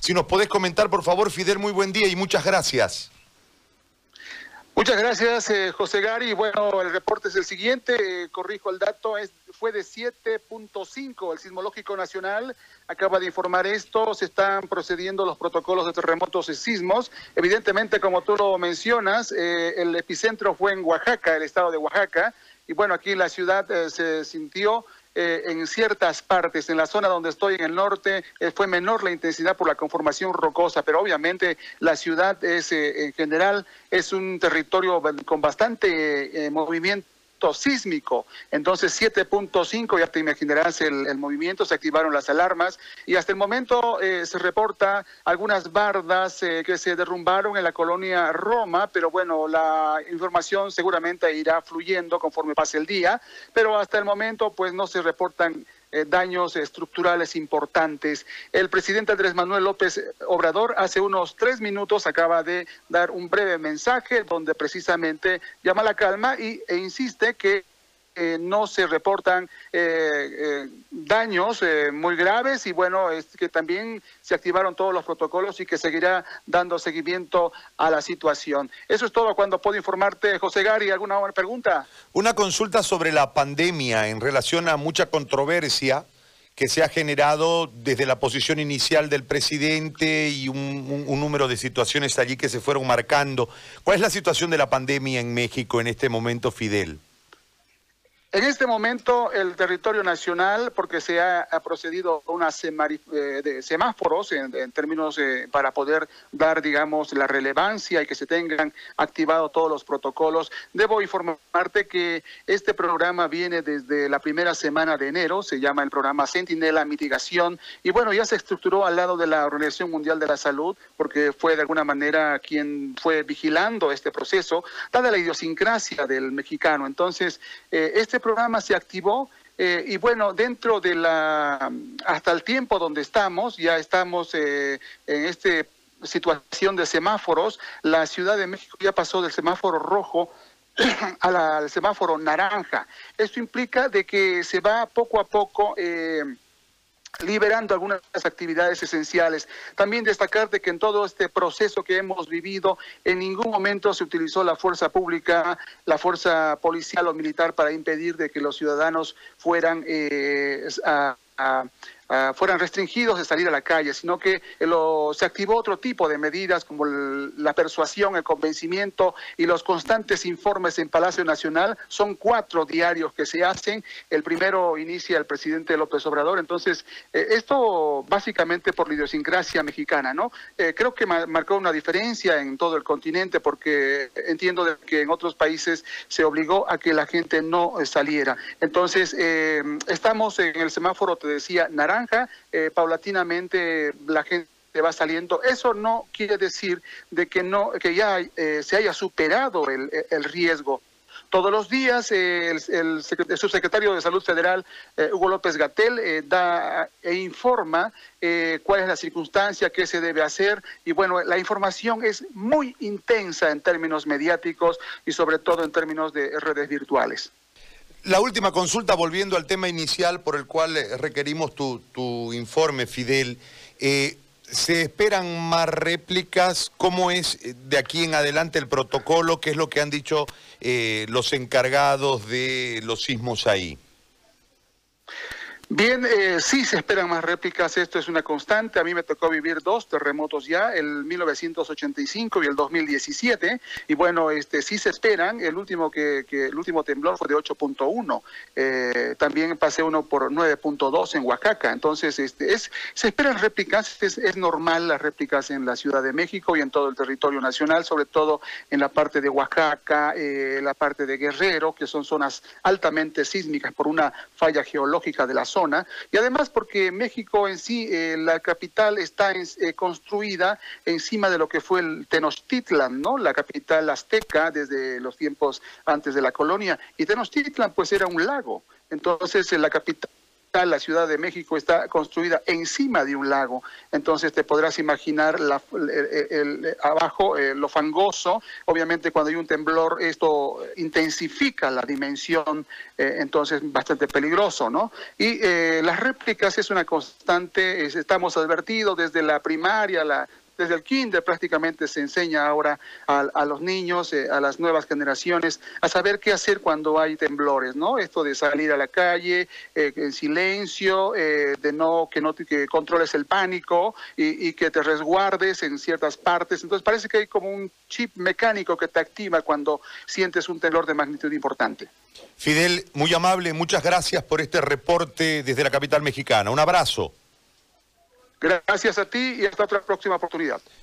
Si nos podés comentar, por favor, Fidel, muy buen día y muchas gracias. Muchas gracias, eh, José Gary. Bueno, el reporte es el siguiente, eh, corrijo el dato, es, fue de 7.5 el Sismológico Nacional. Acaba de informar esto, se están procediendo los protocolos de terremotos y sismos. Evidentemente, como tú lo mencionas, eh, el epicentro fue en Oaxaca, el estado de Oaxaca, y bueno, aquí la ciudad se sintió eh, en ciertas partes, en la zona donde estoy, en el norte, eh, fue menor la intensidad por la conformación rocosa, pero obviamente la ciudad es, eh, en general, es un territorio con bastante movimiento sísmico. Entonces 7.5, ya te imaginarás el, movimiento, se activaron las alarmas y hasta el momento eh, se reporta algunas bardas eh, que se derrumbaron en la colonia Roma, pero bueno, la información seguramente irá fluyendo conforme pase el día, pero hasta el momento pues no se reportan eh, daños estructurales importantes. El presidente Andrés Manuel López Obrador hace unos tres minutos acaba de dar un breve mensaje donde precisamente llama la calma y, e insiste que eh, no se reportan eh, eh, daños muy graves y bueno, es que también se activaron todos los protocolos y que seguirá dando seguimiento a la situación. Eso es todo cuando puedo informarte, José Gary. ¿Alguna pregunta? Una consulta sobre la pandemia en relación a mucha controversia que se ha generado desde la posición inicial del presidente y un, un, número de situaciones allí que se fueron marcando. ¿Cuál es la situación de la pandemia en México en este momento, Fidel? En este momento el territorio nacional, porque se ha, procedido a una eh, de semáforos en, términos eh, para poder dar, digamos, la relevancia y que se tengan activados todos los protocolos, debo informarte que este programa viene desde la primera semana de enero, se llama el programa Sentinela Mitigación, y bueno, ya se estructuró al lado de la Organización Mundial de la Salud, porque fue de alguna manera quien fue vigilando este proceso, dada la idiosincrasia del mexicano. Entonces, eh, este programa se activó eh, y bueno, dentro de la, hasta el tiempo donde estamos, ya estamos eh, en esta situación de semáforos, la Ciudad de México ya pasó del semáforo rojo al semáforo naranja. Esto implica de que se va poco a poco... Eh, liberando algunas actividades esenciales. También destacar de que en todo este proceso que hemos vivido, en ningún momento se utilizó la fuerza pública, la fuerza policial o militar para impedir de que los ciudadanos fueran eh, a Ah, fueran restringidos de salir a la calle, sino que eh, se activó otro tipo de medidas como la persuasión, el convencimiento y los constantes informes en Palacio Nacional. Son cuatro diarios que se hacen. El primero inicia el presidente López Obrador. Entonces, eh, esto básicamente por la idiosincrasia mexicana, ¿no? Eh, creo que marcó una diferencia en todo el continente porque entiendo que en otros países se obligó a que la gente no saliera. Entonces, estamos en el semáforo, te decía, naranja eh, paulatinamente la gente va saliendo. Eso no quiere decir de que no que ya eh, se haya superado el, riesgo. Todos los días eh, el, subsecretario de Salud Federal, Hugo López Gatel, da e informa cuál es la circunstancia, qué se debe hacer. Y bueno, la información es muy intensa en términos mediáticos y sobre todo en términos de redes virtuales. La última consulta, volviendo al tema inicial por el cual eh, requerimos tu, informe, Fidel. Eh, ¿Se esperan más réplicas? ¿Cómo es eh, de aquí en adelante el protocolo? ¿Qué es lo que han dicho los encargados de los sismos ahí? Bien, eh, sí se esperan más réplicas, esto es una constante. A mí me tocó vivir dos terremotos ya, el 1985 y el 2017, y bueno, este sí se esperan. El último que, el último temblor fue de 8.1. Eh, también pasé uno por 9.2 en Oaxaca. Entonces, este es se esperan réplicas. Es, es normal las réplicas en la Ciudad de México y en todo el territorio nacional, sobre todo en la parte de Oaxaca, eh, la parte de Guerrero, que son zonas altamente sísmicas por una falla geológica de la zona y además porque México en sí, eh, la capital está eh, construida encima de lo que fue el Tenochtitlan, ¿no? La capital azteca desde los tiempos antes de la colonia. Y Tenochtitlan pues era un lago. Entonces la capital la Ciudad de México, está construida encima de un lago. Entonces te podrás imaginar el, abajo eh, lo fangoso. Obviamente cuando hay un temblor esto intensifica la dimensión, eh, entonces bastante peligroso, ¿no? Y eh, las réplicas es una constante, estamos advertidos desde la primaria, la desde el kinder prácticamente se enseña ahora a, los niños, eh, a las nuevas generaciones, a saber qué hacer cuando hay temblores, ¿no? Esto de salir a la calle eh, en silencio, eh, de no que no que controles el pánico y, y, que te resguardes en ciertas partes. Entonces parece que hay como un chip mecánico que te activa cuando sientes un temblor de magnitud importante. Fidel, muy amable, muchas gracias por este reporte desde la capital mexicana. Un abrazo. Gracias a ti y hasta otra próxima oportunidad.